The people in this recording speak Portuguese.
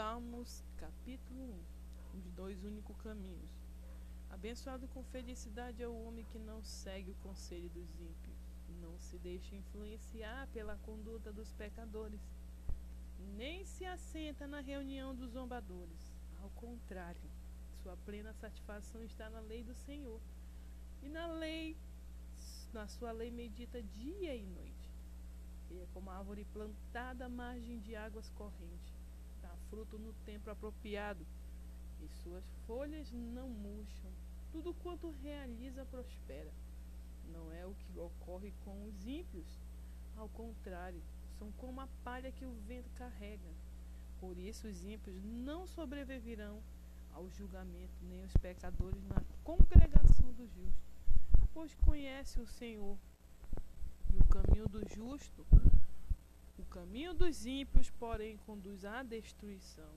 Salmos, capítulo 1, os dois únicos caminhos. Abençoado com felicidade é o homem que não segue o conselho dos ímpios, não se deixa influenciar pela conduta dos pecadores, nem se assenta na reunião dos zombadores. Ao contrário, sua plena satisfação está na lei do Senhor, e na lei, na sua lei medita dia e noite. Ele é como a árvore plantada à margem de águas correntes, dá fruto no tempo apropriado, e suas folhas não murcham. Tudo quanto realiza prospera. Não é o que ocorre com os ímpios. Ao contrário, são como a palha que o vento carrega. Por isso os ímpios não sobreviverão ao julgamento, nem os pecadores na congregação dos justos. Pois conhece o Senhor e o caminho do justo, caminho dos ímpios, porém, conduz à destruição.